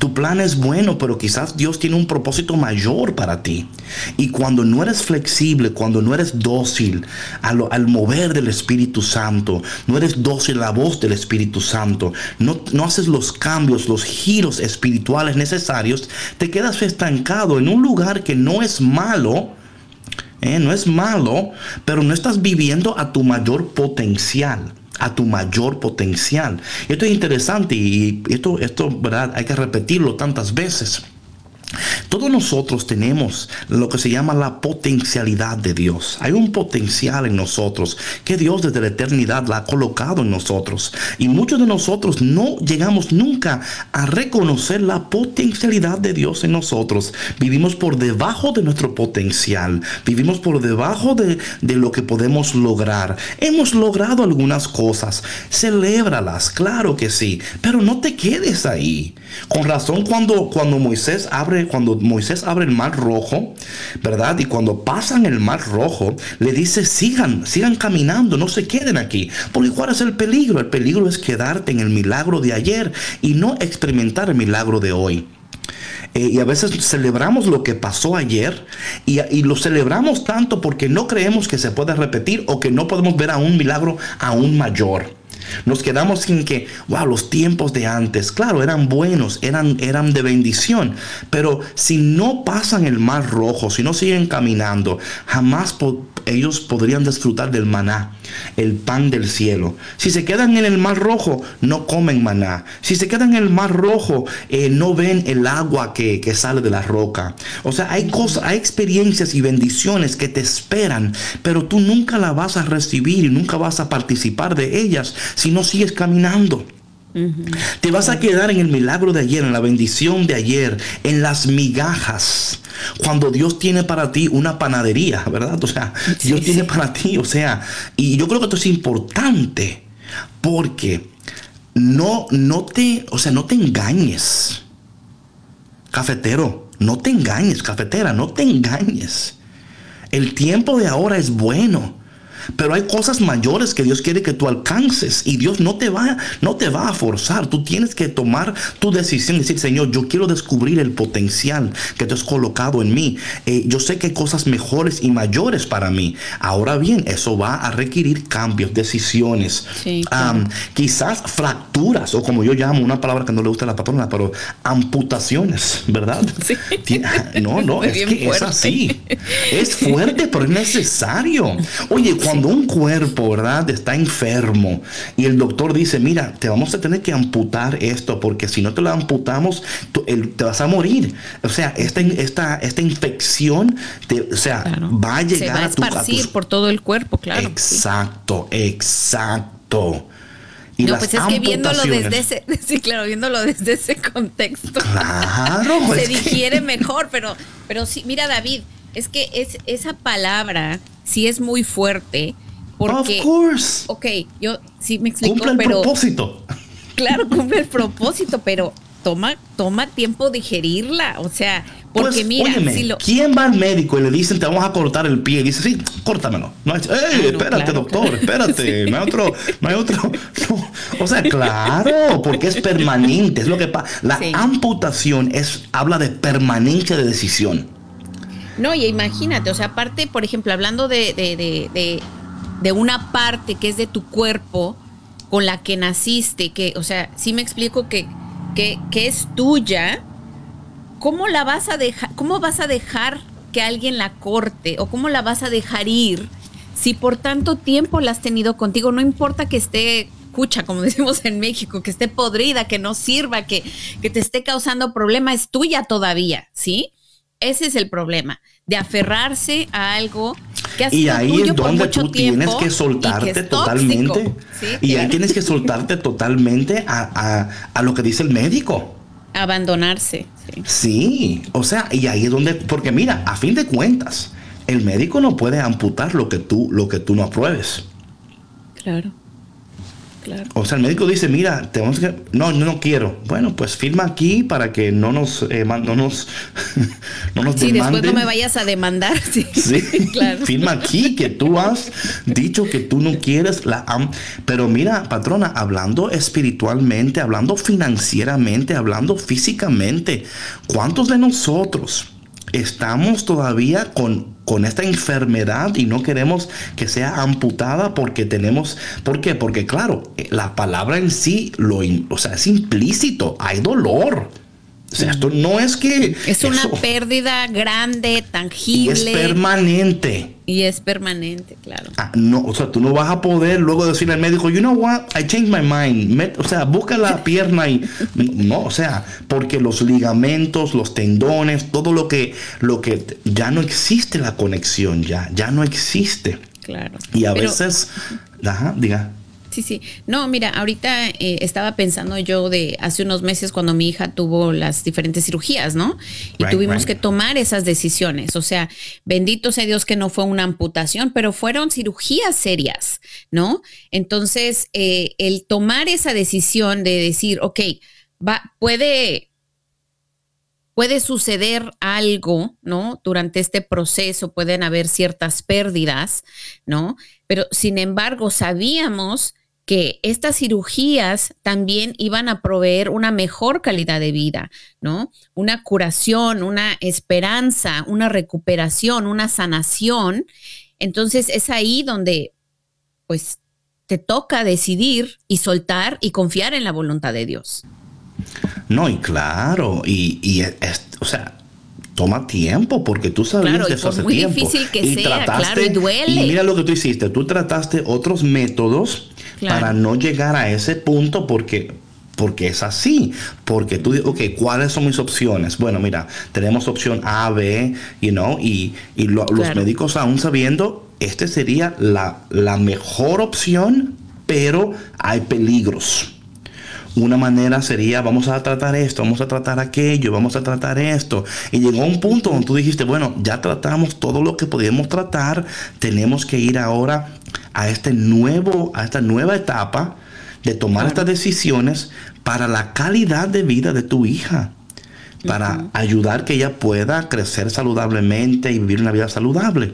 Speaker 1: Tu plan es bueno, pero quizás Dios tiene un propósito mayor para ti. Y cuando no eres flexible, cuando no eres dócil a lo- al mover del Espíritu Santo, no eres dócil a la voz del Espíritu Santo, no, no haces los cambios, los giros espirituales necesarios, te quedas estancado en un lugar que no es malo, ¿eh? no es malo, pero no estás viviendo a tu mayor potencial a tu mayor potencial. Esto es interesante y esto, esto ¿verdad? hay que repetirlo tantas veces. Todos nosotros tenemos lo que se llama la potencialidad de Dios. Hay un potencial en nosotros que Dios desde la eternidad la ha colocado en nosotros. Y muchos de nosotros no llegamos nunca a reconocer la potencialidad de Dios en nosotros. Vivimos por debajo de nuestro potencial. Vivimos por debajo de, de lo que podemos lograr. Hemos logrado algunas cosas. Celébralas, claro que sí. Pero no te quedes ahí. Con razón cuando, cuando Moisés abre, cuando Moisés abre el mar rojo, ¿verdad? Y cuando pasan el mar rojo, le dice, sigan, sigan caminando, no se queden aquí. Porque ¿cuál es el peligro? El peligro es quedarte en el milagro de ayer y no experimentar el milagro de hoy. Eh, y a veces celebramos lo que pasó ayer y, y lo celebramos tanto porque no creemos que se pueda repetir o que no podemos ver a un milagro aún mayor. Nos quedamos sin que, wow, los tiempos de antes, claro, eran buenos, eran, eran de bendición, pero si no pasan el mar rojo, si no siguen caminando, jamás ellos podrían disfrutar del maná, el pan del cielo. Si se quedan en el mar rojo, no comen maná. Si se quedan en el mar rojo, eh, no ven el agua que, que sale de la roca. O sea, hay cosas, hay experiencias y bendiciones que te esperan, pero tú nunca las vas a recibir y nunca vas a participar de ellas si no sigues caminando. Te vas a quedar en el milagro de ayer, en la bendición de ayer, en las migajas. Cuando Dios tiene para ti una panadería, ¿verdad? O sea,
Speaker 2: Sí,
Speaker 1: Dios tiene para ti, o sea, y yo creo que esto es importante porque no, no te, o sea, no te engañes. Cafetero, no te engañes, cafetera, no te engañes. El tiempo de ahora es bueno. Pero hay cosas mayores que Dios quiere que tú alcances y Dios no te va, no te va a forzar. Tú tienes que tomar tu decisión y decir, Señor, yo quiero descubrir el potencial que tú has colocado en mí. Eh, yo sé que hay cosas mejores y mayores para mí. Ahora bien, eso va a requerir cambios, decisiones,
Speaker 2: Sí, claro.
Speaker 1: am, quizás fracturas o como yo llamo una palabra que no le gusta a la patrona, pero amputaciones, ¿verdad?
Speaker 2: Sí.
Speaker 1: No, no,
Speaker 2: Muy
Speaker 1: es que es así. Es fuerte, pero es necesario. Oye, cuando un cuerpo, ¿verdad? Está enfermo y el doctor dice, mira, te vamos a tener que amputar esto porque si no te lo amputamos, tú- el- te vas a morir. O sea, esta, esta, esta infección, te- o sea,
Speaker 2: Claro.
Speaker 1: va a llegar
Speaker 2: Se va a
Speaker 1: a, tu, a
Speaker 2: esparcir
Speaker 1: tus-
Speaker 2: por todo el cuerpo, claro. sí.
Speaker 1: Exacto, exacto. Y
Speaker 2: no, pues es que viéndolo desde ese, sí, claro, viéndolo desde ese contexto.
Speaker 1: Claro,
Speaker 2: se
Speaker 1: que-
Speaker 2: digiere mejor, pero, pero sí, mira, David, es que es, esa palabra sí es muy fuerte. Porque,
Speaker 1: of course.
Speaker 2: ok, yo sí me explico,
Speaker 1: Cumple el
Speaker 2: pero
Speaker 1: propósito.
Speaker 2: claro, cumple el propósito, pero toma, toma tiempo digerirla. O sea, porque
Speaker 1: Pues,
Speaker 2: mira,
Speaker 1: óyeme,
Speaker 2: si lo.
Speaker 1: ¿quién va al médico y le dicen te vamos a cortar el pie? Y dice, sí, córtamelo. No, hay- ¡Ey,
Speaker 2: Ah, no,
Speaker 1: espérate,
Speaker 2: claro,
Speaker 1: doctor!
Speaker 2: claro.
Speaker 1: Espérate, no hay otro, no hay otro. no. O sea, claro, porque es permanente. Es lo que pasa. La
Speaker 2: Sí.
Speaker 1: amputación es, habla de permanencia de decisión.
Speaker 2: No, y imagínate, o sea, aparte, por ejemplo, hablando de, de, de, de, una parte que es de tu cuerpo con la que naciste, que, o sea, sí me explico que que, que es tuya, ¿cómo la vas a dejar, cómo vas a dejar que alguien la corte o cómo la vas a dejar ir si por tanto tiempo la has tenido contigo? No importa que esté cucha, como decimos en México, que esté podrida, que no sirva, que, que te esté causando problema, es tuya todavía, ¿sí? Ese es el problema, de aferrarse a algo que ha
Speaker 1: Y
Speaker 2: sido
Speaker 1: ahí
Speaker 2: tuyo
Speaker 1: es donde tú tienes que
Speaker 2: y
Speaker 1: soltarte totalmente.
Speaker 2: Sí,
Speaker 1: y ahí tienes que soltarte totalmente a, a- a lo que dice el médico.
Speaker 2: Abandonarse, sí.
Speaker 1: Sí, o sea, y ahí es donde, porque mira, a fin de cuentas, el médico no puede amputar lo que tú, lo que tú no apruebes.
Speaker 2: Claro. Claro.
Speaker 1: O sea, el médico dice, mira, tenemos que, no, no quiero. Bueno, pues firma aquí para que no nos, eh, no nos, no nos
Speaker 2: Sí, después no me vayas a demandar. Sí,
Speaker 1: Sí,
Speaker 2: claro.
Speaker 1: firma aquí que tú has dicho que tú no quieres la am- pero mira, patrona, hablando espiritualmente, hablando financieramente, hablando físicamente, ¿cuántos de nosotros estamos todavía con con esta enfermedad y no queremos que sea amputada porque tenemos, ¿por qué? Porque claro, eh, la palabra en sí, lo, o sea, es implícito, hay dolor. O sea, esto no es que...
Speaker 2: Es una
Speaker 1: eso-
Speaker 2: pérdida grande, tangible.
Speaker 1: es permanente.
Speaker 2: y es permanente, claro.
Speaker 1: Ah, no, o sea, tú no vas a poder luego decirle al médico, you know what, I changed my mind. Met- o sea, busca la pierna y no, o sea, porque los ligamentos, los tendones, todo lo que, lo que ya no existe la conexión, ya, ya no existe.
Speaker 2: Claro.
Speaker 1: Y a
Speaker 2: Pero-
Speaker 1: veces, ajá, diga.
Speaker 2: Sí, sí. No, mira, ahorita eh, estaba pensando yo de hace unos meses cuando mi hija tuvo las diferentes cirugías, ¿no? Y
Speaker 1: Right,
Speaker 2: tuvimos
Speaker 1: right.
Speaker 2: que tomar esas decisiones. O sea, bendito sea Dios que no fue una amputación, pero fueron cirugías serias, ¿no? Entonces, eh, el tomar esa decisión de decir, ok, va, puede, puede suceder algo, ¿no? Durante este proceso pueden haber ciertas pérdidas, ¿no? Pero sin embargo, sabíamos que estas cirugías también iban a proveer una mejor calidad de vida, ¿no? Una curación, una esperanza, una recuperación, una sanación. Entonces es ahí donde, pues, te toca decidir y soltar y confiar en la voluntad de Dios.
Speaker 1: No, y claro, y, y es- o sea, toma tiempo porque tú sabías
Speaker 2: Claro, y
Speaker 1: eso hace
Speaker 2: muy
Speaker 1: tiempo.
Speaker 2: difícil que sea, claro, y duele.
Speaker 1: Y mira lo que tú hiciste, tú trataste otros métodos
Speaker 2: Claro.
Speaker 1: para no llegar a ese punto porque porque es así, porque tú dices, ok, ¿cuáles son mis opciones? Bueno, mira, tenemos opción A, B, you know, y, y lo- los médicos aún sabiendo, este sería la, la mejor opción, pero hay peligros. Una manera sería, vamos a tratar esto, vamos a tratar aquello, vamos a tratar esto. Y llegó un punto donde tú dijiste, bueno, ya tratamos todo lo que podíamos tratar, tenemos que ir ahora a este nuevo, a esta nueva etapa de tomar estas decisiones para la calidad de vida de tu hija. Para ayudar que ella pueda crecer saludablemente y vivir una vida saludable.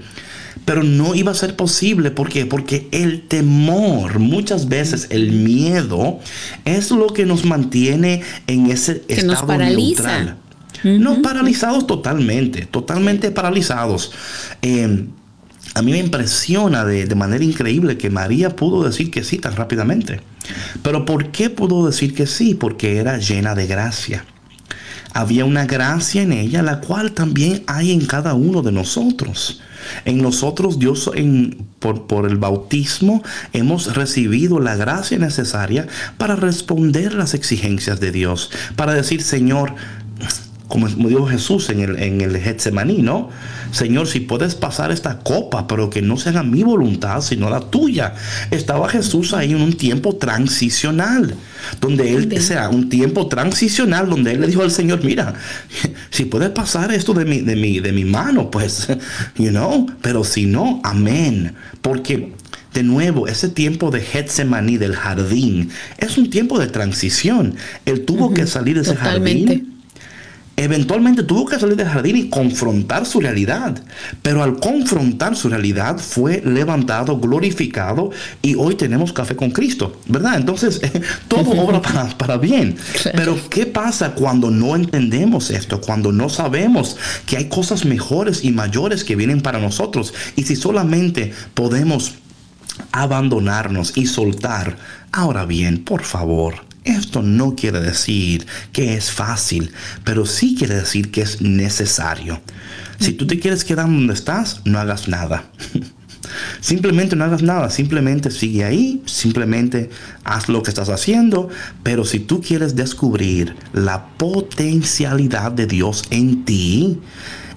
Speaker 1: Pero no iba a ser posible. ¿Por qué? Porque el temor, muchas veces el miedo, es lo que nos mantiene en ese
Speaker 2: Que nos
Speaker 1: estado
Speaker 2: paraliza.
Speaker 1: neutral. No, paralizados totalmente, totalmente paralizados. Eh, a mí me impresiona de, de manera increíble que María pudo decir que sí tan rápidamente. Pero ¿por qué pudo decir que sí? Porque era llena de gracia. Había una gracia en ella, la cual también hay en cada uno de nosotros. En nosotros, Dios, en, por, por el bautismo, hemos recibido la gracia necesaria para responder las exigencias de Dios. Para decir, Señor, como dijo Jesús en el, en el Getsemaní, ¿no? Señor, si puedes pasar esta copa, pero que no se haga mi voluntad, sino la tuya. Estaba Jesús ahí en un tiempo transicional, donde él, o sea, un tiempo transicional, donde él le dijo al Señor, mira, si puedes pasar esto de mi, de mi, de mi mano, pues, you know, pero si no, amén. Porque de nuevo, ese tiempo de Getsemaní, del jardín, es un tiempo de transición. Él tuvo que salir de ese
Speaker 2: Totalmente.
Speaker 1: jardín eventualmente tuvo que salir del jardín y confrontar su realidad. Pero al confrontar su realidad fue levantado, glorificado y hoy tenemos café con Cristo, ¿verdad? Entonces, todo obra para, para bien. Pero ¿qué pasa cuando no entendemos esto? Cuando no sabemos que hay cosas mejores y mayores que vienen para nosotros. Y si solamente podemos abandonarnos y soltar. Ahora bien, por favor, Esto no quiere decir que es fácil, pero sí quiere decir que es necesario. Si tú te quieres quedar donde estás, no hagas nada. Simplemente no hagas nada, simplemente sigue ahí, simplemente haz lo que estás haciendo, pero si tú quieres descubrir la potencialidad de Dios en ti,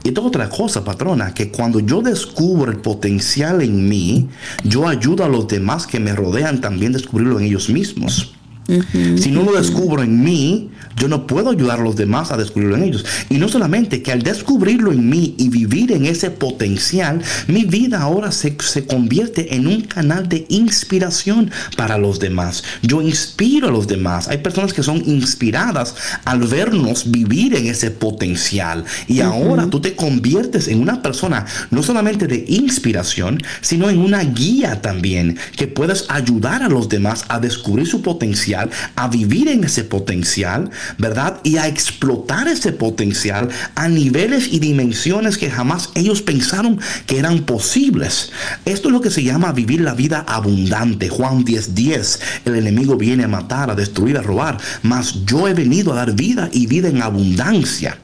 Speaker 1: y esto es otra cosa, patrona, que cuando yo descubro el potencial en mí, yo ayudo a los demás que me rodean también a descubrirlo en ellos mismos. Si no lo descubro en mí, yo no puedo ayudar a los demás a descubrirlo en ellos. Y no solamente que al descubrirlo en mí y vivir en ese potencial, mi vida ahora se, se convierte en un canal de inspiración para los demás. Yo inspiro a los demás. Hay personas que son inspiradas al vernos vivir en ese potencial. Y ahora tú te conviertes en una persona no solamente de inspiración, sino en una guía también, que puedes ayudar a los demás a descubrir su potencial, a vivir en ese potencial, ¿verdad? Y a explotar ese potencial a niveles y dimensiones que jamás ellos pensaron que eran posibles. Esto es lo que se llama vivir la vida abundante. Juan 10:10. 10. El enemigo viene a matar, a destruir, a robar, mas yo he venido a dar vida y vida en abundancia.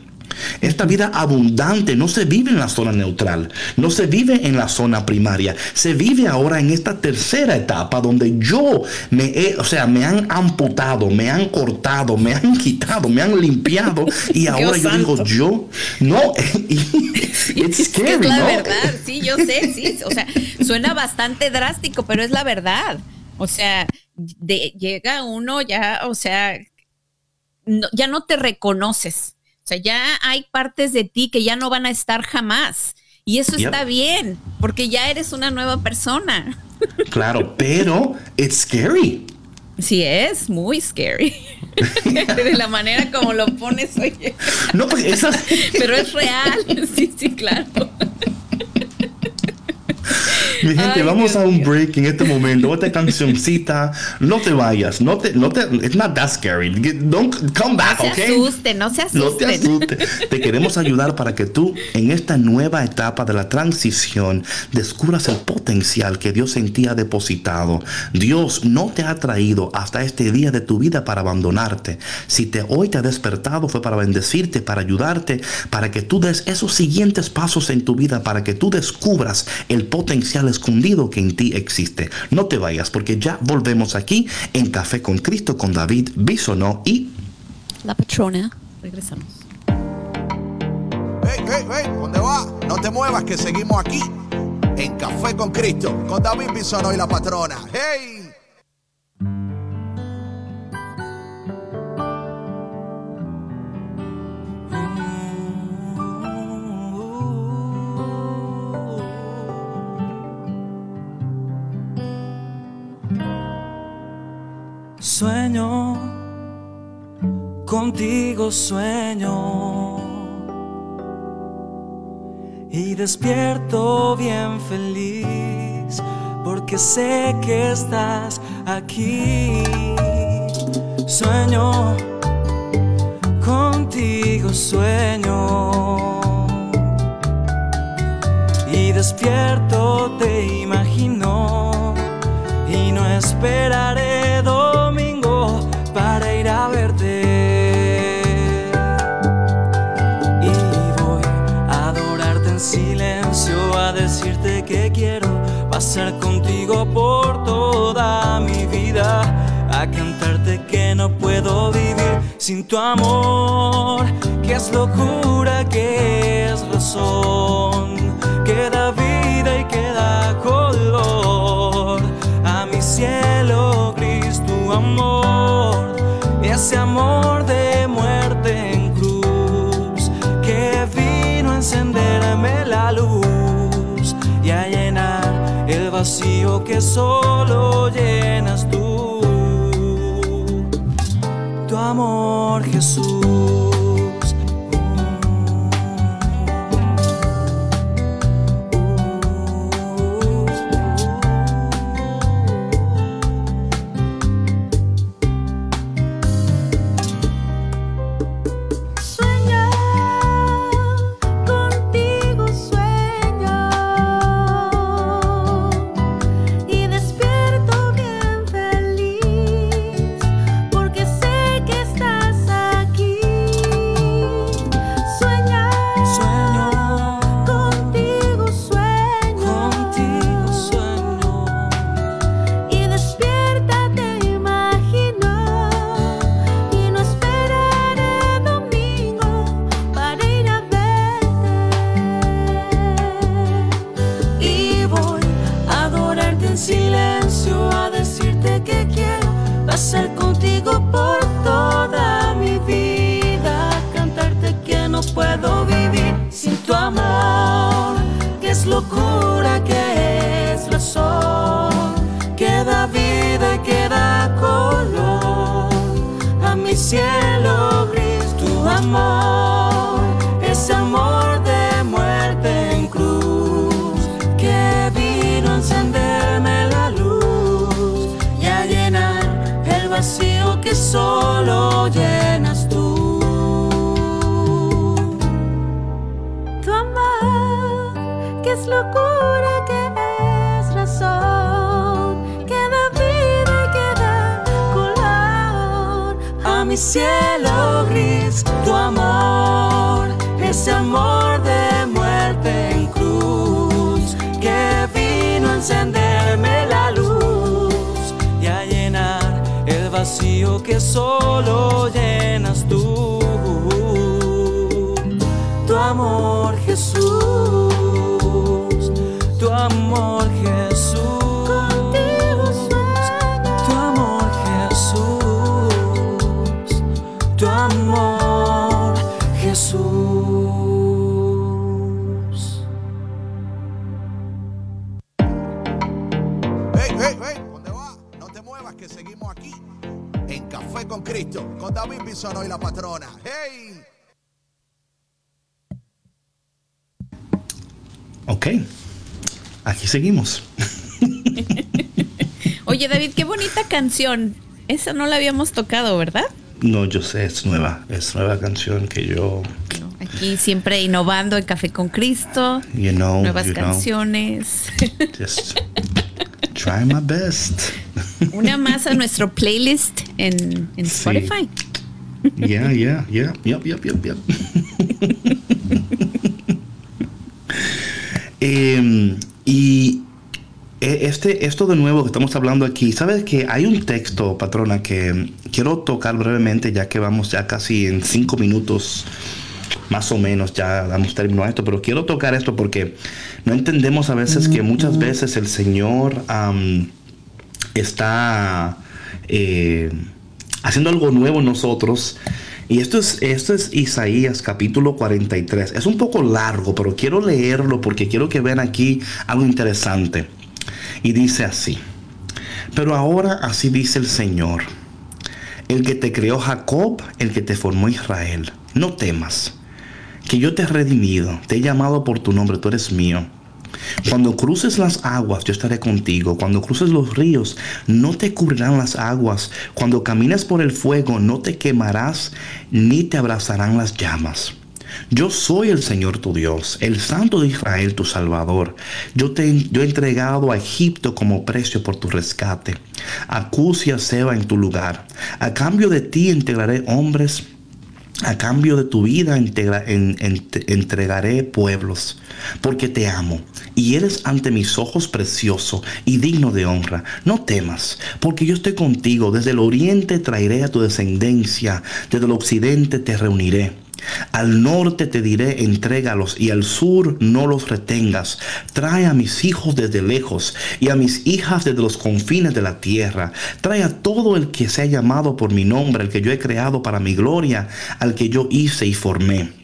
Speaker 1: Esta vida abundante no se vive en la zona neutral, no se vive en la zona primaria, se vive ahora en esta tercera etapa donde yo me he, o sea, me han amputado, me han cortado, me han quitado, me han limpiado y ahora yo digo yo, no, it's
Speaker 2: Es la
Speaker 1: ¿no?
Speaker 2: verdad, sí, yo sé, sí. O sea, suena bastante drástico, pero es la verdad. O sea, de- llega uno ya, o sea, no- ya no te reconoces. O sea, ya hay partes de ti que ya no van a estar jamás. Y eso
Speaker 1: Yep.
Speaker 2: está bien, porque ya eres una nueva persona.
Speaker 1: Claro, pero it's scary.
Speaker 2: Sí, es muy scary. De la manera como lo pones, oye.
Speaker 1: No, porque esa,
Speaker 2: Pero es real. Sí, sí, claro.
Speaker 1: Mi gente,
Speaker 2: Ay,
Speaker 1: vamos
Speaker 2: Dios
Speaker 1: a un break en este momento. Esta cancioncita, no te vayas, no te, no te, it's not that scary. Don't come back,
Speaker 2: No se
Speaker 1: okay?
Speaker 2: asusten, no se
Speaker 1: No te
Speaker 2: asusten.
Speaker 1: asustes. Te queremos ayudar para que tú, en esta nueva etapa de la transición, descubras el potencial que Dios en ti ha depositado. Dios no te ha traído hasta este día de tu vida para abandonarte. Si te hoy te ha despertado fue para bendecirte, para ayudarte, para que tú des esos siguientes pasos en tu vida, para que tú descubras el potencial escondido que en ti existe. No te vayas porque ya volvemos aquí en Café con Cristo con David Bisonó y
Speaker 2: La patrona. Regresamos.
Speaker 4: Hey, hey, hey, ¿dónde va? No te muevas que seguimos aquí en Café con Cristo con David Bisono y la patrona. Hey.
Speaker 3: Sueño, contigo sueño. Y despierto bien feliz porque sé que estás aquí. Sueño, contigo sueño. Y despierto te imagino y no esperaré quiero pasar contigo por toda mi vida, a cantarte que no puedo vivir sin tu amor, que es locura, que es razón, que da vida y que da color a mi cielo, Cristo, tu amor, ese amor de muerte en cruz, que vino a encenderme la luz vacío que solo llenas tú, tu amor, Jesús.
Speaker 4: Con David Bisono y la patrona. Hey.
Speaker 1: Ok, aquí seguimos.
Speaker 2: Oye, David, qué bonita canción. Esa no la habíamos tocado, ¿verdad?
Speaker 1: No, yo sé, es nueva, es nueva canción que yo,
Speaker 2: Aquí siempre innovando en Café con Cristo.
Speaker 1: you know,
Speaker 2: nuevas
Speaker 1: you know,
Speaker 2: canciones.
Speaker 1: just try my best.
Speaker 2: Una más a nuestro playlist en, en
Speaker 1: Sí.
Speaker 2: Spotify.
Speaker 1: Yeah, yeah, yeah, yep, yep, yep, yep. Y eh, este, esto de nuevo que estamos hablando aquí, sabes que hay un texto, patrona, que quiero tocar brevemente, ya que vamos ya casi en cinco minutos, más o menos, ya damos término a esto, pero quiero tocar esto porque no entendemos a veces que muchas veces el Señor am, está eh, haciendo algo nuevo nosotros. Y esto es, esto es Isaías capítulo 43. Es un poco largo, pero quiero leerlo porque quiero que vean aquí algo interesante. Y dice así. Pero ahora así dice el Señor, el que te creó Jacob, el que te formó Israel. No temas, que yo te he redimido, te he llamado por tu nombre, tú eres mío. Cuando cruces las aguas, yo estaré contigo. Cuando cruces los ríos, no te cubrirán las aguas. Cuando camines por el fuego, no te quemarás, ni te abrazarán las llamas. Yo soy el Señor tu Dios, el Santo de Israel tu Salvador. Yo te yo he entregado a Egipto como precio por tu rescate. A Cus y a Seba en tu lugar. A cambio de ti integraré hombres a cambio de tu vida entregaré pueblos, porque te amo, y eres ante mis ojos precioso y digno de honra. No temas, porque yo estoy contigo. Desde el oriente traeré a tu descendencia, desde el occidente te reuniré. Al norte te diré, entrégalos, y al sur no los retengas. Trae a mis hijos desde lejos, y a mis hijas desde los confines de la tierra. Trae a todo el que sea llamado por mi nombre, el que yo he creado para mi gloria, al que yo hice y formé.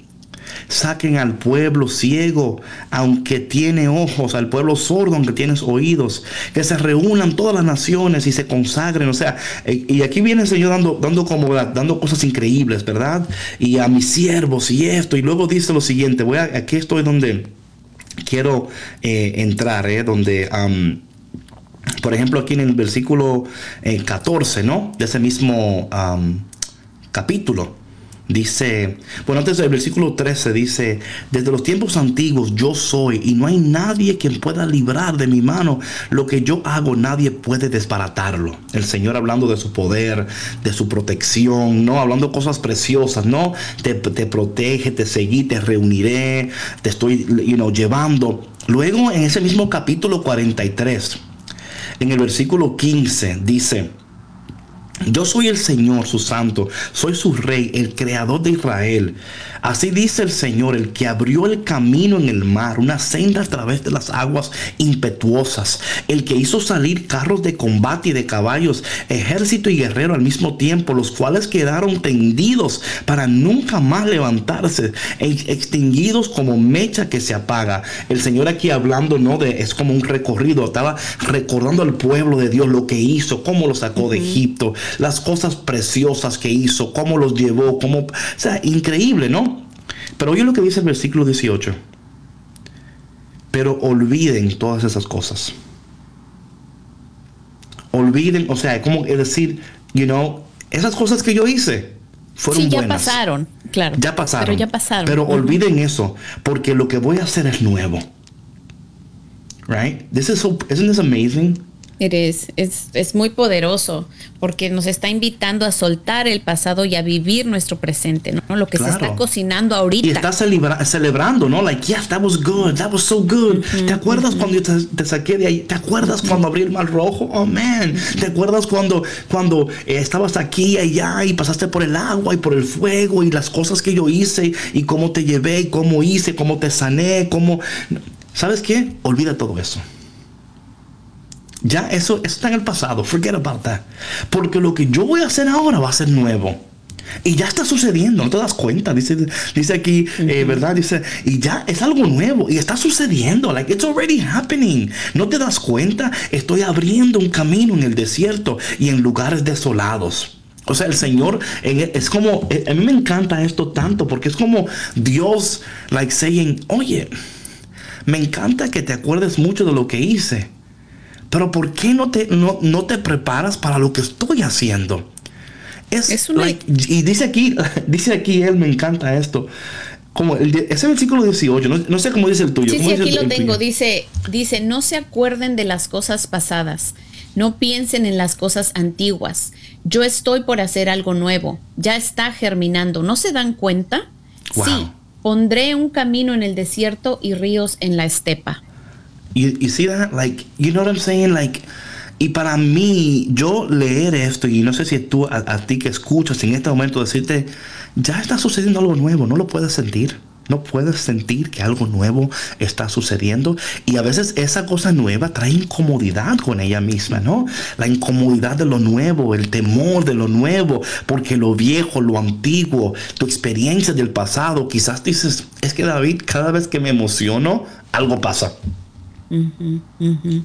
Speaker 1: Saquen al pueblo ciego, aunque tiene ojos, al pueblo sordo, aunque tienes oídos. Que se reúnan todas las naciones y se consagren. O sea, y aquí viene el Señor dando, dando dando cosas increíbles, ¿verdad? Y a mis siervos y esto. Y luego dice lo siguiente. Voy a, aquí estoy donde quiero eh, entrar, ¿eh? Donde. por ejemplo, aquí en el versículo eh, 14, ¿no? De ese mismo capítulo. Dice, bueno, antes del versículo 13 dice, desde los tiempos antiguos yo soy y no hay nadie quien pueda librar de mi mano lo que yo hago, nadie puede desbaratarlo. El Señor hablando de su poder, de su protección, ¿no? Hablando cosas preciosas, ¿no? Te, te protege, te seguí, te reuniré, te estoy, you llevando. Luego en ese mismo capítulo 43, en el versículo 15 dice, Yo soy el Señor, su santo, soy su rey, el creador de Israel. Así dice el Señor, el que abrió el camino en el mar, una senda a través de las aguas impetuosas, el que hizo salir carros de combate y de caballos, ejército y guerrero al mismo tiempo, los cuales quedaron tendidos para nunca más levantarse, e extinguidos como mecha que se apaga. El Señor aquí hablando, no de, es como un recorrido, estaba recordando al pueblo de Dios lo que hizo, cómo lo sacó de Egipto, las cosas preciosas que hizo, cómo los llevó, cómo, o sea, increíble, ¿no? Pero oye lo que dice el versículo 18. Pero olviden todas esas cosas. Olviden, o sea, como decir, you know, esas cosas que yo hice fueron
Speaker 2: Sí, ya
Speaker 1: buenas.
Speaker 2: pasaron, claro.
Speaker 1: Ya pasaron.
Speaker 2: Pero ya pasaron.
Speaker 1: Pero olviden eso, porque lo que voy a hacer es nuevo. Right? This is so, isn't this amazing?
Speaker 2: Eres, es, es muy poderoso porque nos está invitando a soltar el pasado y a vivir nuestro presente, ¿no? Lo que se
Speaker 1: Claro.
Speaker 2: está cocinando ahorita.
Speaker 1: Y está celebra- celebrando, ¿no? Like, yes, that was good, that was so good. ¿Te acuerdas cuando yo te, te saqué de ahí? ¿Te acuerdas cuando abrí el mar rojo? Oh, man. ¿Te acuerdas cuando, cuando eh, estabas aquí y allá y pasaste por el agua y por el fuego y las cosas que yo hice y cómo te llevé y cómo hice, cómo te sané, cómo... ¿Sabes qué? Olvida todo eso. Ya eso, eso está en el pasado. Forget about that. Porque lo que yo voy a hacer ahora va a ser nuevo. Y ya está sucediendo, no te das cuenta. Dice, dice aquí, eh, ¿verdad? Dice, y ya es algo nuevo y está sucediendo. Like it's already happening. No te das cuenta. Estoy abriendo un camino en el desierto y en lugares desolados. O sea, el Señor es como, eh, a mí me encanta esto tanto porque es como Dios, like saying, oye, me encanta que te acuerdes mucho de lo que hice. Pero ¿por qué no te, no, no te preparas para lo que estoy haciendo? Es,
Speaker 2: Es una-
Speaker 1: like, y dice aquí, dice aquí él, me encanta esto. Como el, ese versículo 18, no, no sé cómo dice el tuyo.
Speaker 2: Sí,
Speaker 1: ¿cómo
Speaker 2: sí, aquí
Speaker 1: el-
Speaker 2: lo
Speaker 1: el
Speaker 2: tengo.
Speaker 1: tuyo?
Speaker 2: Dice, dice, no se acuerden de las cosas pasadas. No piensen en las cosas antiguas. Yo estoy por hacer algo nuevo. Ya está germinando. ¿No se dan cuenta?
Speaker 1: Wow.
Speaker 2: Sí, pondré un camino en el desierto y ríos en la estepa.
Speaker 1: Y, y see that, like, you know what I'm saying, like, y para mí, yo leer esto, y no sé si tú, a, a ti que escuchas en este momento, decirte, ya está sucediendo algo nuevo, no lo puedes sentir. No puedes sentir que algo nuevo está sucediendo. Y a veces esa cosa nueva trae incomodidad con ella misma, ¿no? La incomodidad de lo nuevo, el temor de lo nuevo, porque lo viejo, lo antiguo, tu experiencia del pasado, quizás dices, es que David, cada vez que me emociono, algo pasa.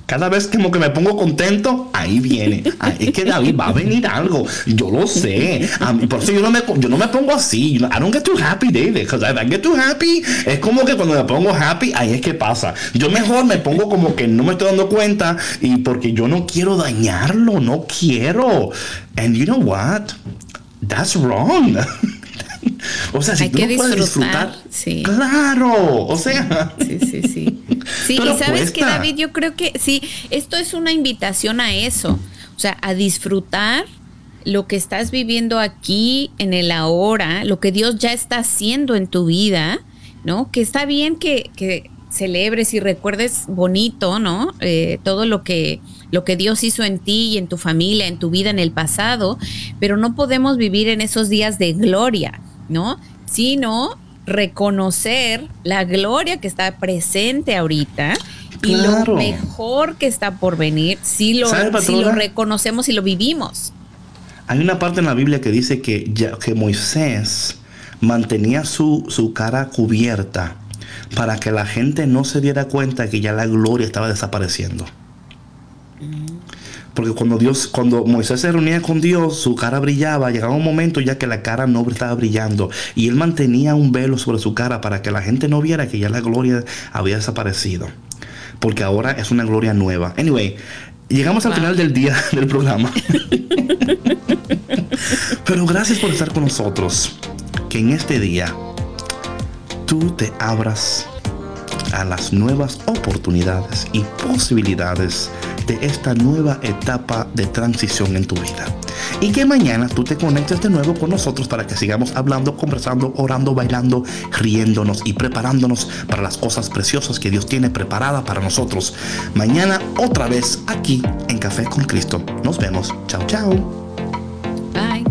Speaker 1: Cada vez como que me pongo contento, ahí viene. Ah, es que David va a venir algo. Yo lo sé. Mí- por eso yo no, me, yo no me pongo así. I don't get too happy, David. Because if I get too happy, es como que cuando me pongo happy, ahí es que pasa. Yo mejor me pongo como que no me estoy dando cuenta y porque yo no quiero dañarlo, no quiero. And you know what? That's wrong. o sea, si
Speaker 2: Hay
Speaker 1: tú
Speaker 2: que
Speaker 1: no puedes
Speaker 2: disfrutar, sí.
Speaker 1: claro. O sea,
Speaker 2: Sí, sí, sí. Sí, y sabes que. David, yo creo que sí, esto es una invitación a eso, o sea, a disfrutar lo que estás viviendo aquí en el ahora, lo que Dios ya está haciendo en tu vida, ¿no? Que está bien que, que celebres y recuerdes bonito, ¿no? Eh, todo lo que, lo que Dios hizo en ti y en tu familia, en tu vida en el pasado, pero no podemos vivir en esos días de gloria, ¿no? Sino reconocer la gloria que está presente ahorita y
Speaker 1: Claro.
Speaker 2: lo mejor que está por venir si lo,
Speaker 1: ¿Sabe,
Speaker 2: si lo reconocemos y lo vivimos.
Speaker 1: Hay una parte en la Biblia que dice que, ya- que Moisés mantenía su, su cara cubierta para que la gente no se diera cuenta que ya la gloria estaba desapareciendo. Porque cuando Dios, cuando Moisés se reunía con Dios, su cara brillaba, llegaba un momento ya que la cara no estaba brillando. Y él mantenía un velo sobre su cara para que la gente no viera que ya la gloria había desaparecido. Porque ahora es una gloria nueva. Anyway, llegamos al
Speaker 2: Wow.
Speaker 1: final del día del programa. Pero gracias por estar con nosotros. Que en este día tú te abras a las nuevas oportunidades y posibilidades de esta nueva etapa de transición en tu vida. Y que mañana tú te conectes de nuevo con nosotros para que sigamos hablando, conversando, orando, bailando, riéndonos y preparándonos para las cosas preciosas que Dios tiene preparada para nosotros. Mañana otra vez aquí en Café con Cristo. Nos vemos. Chao, chao.
Speaker 2: Bye.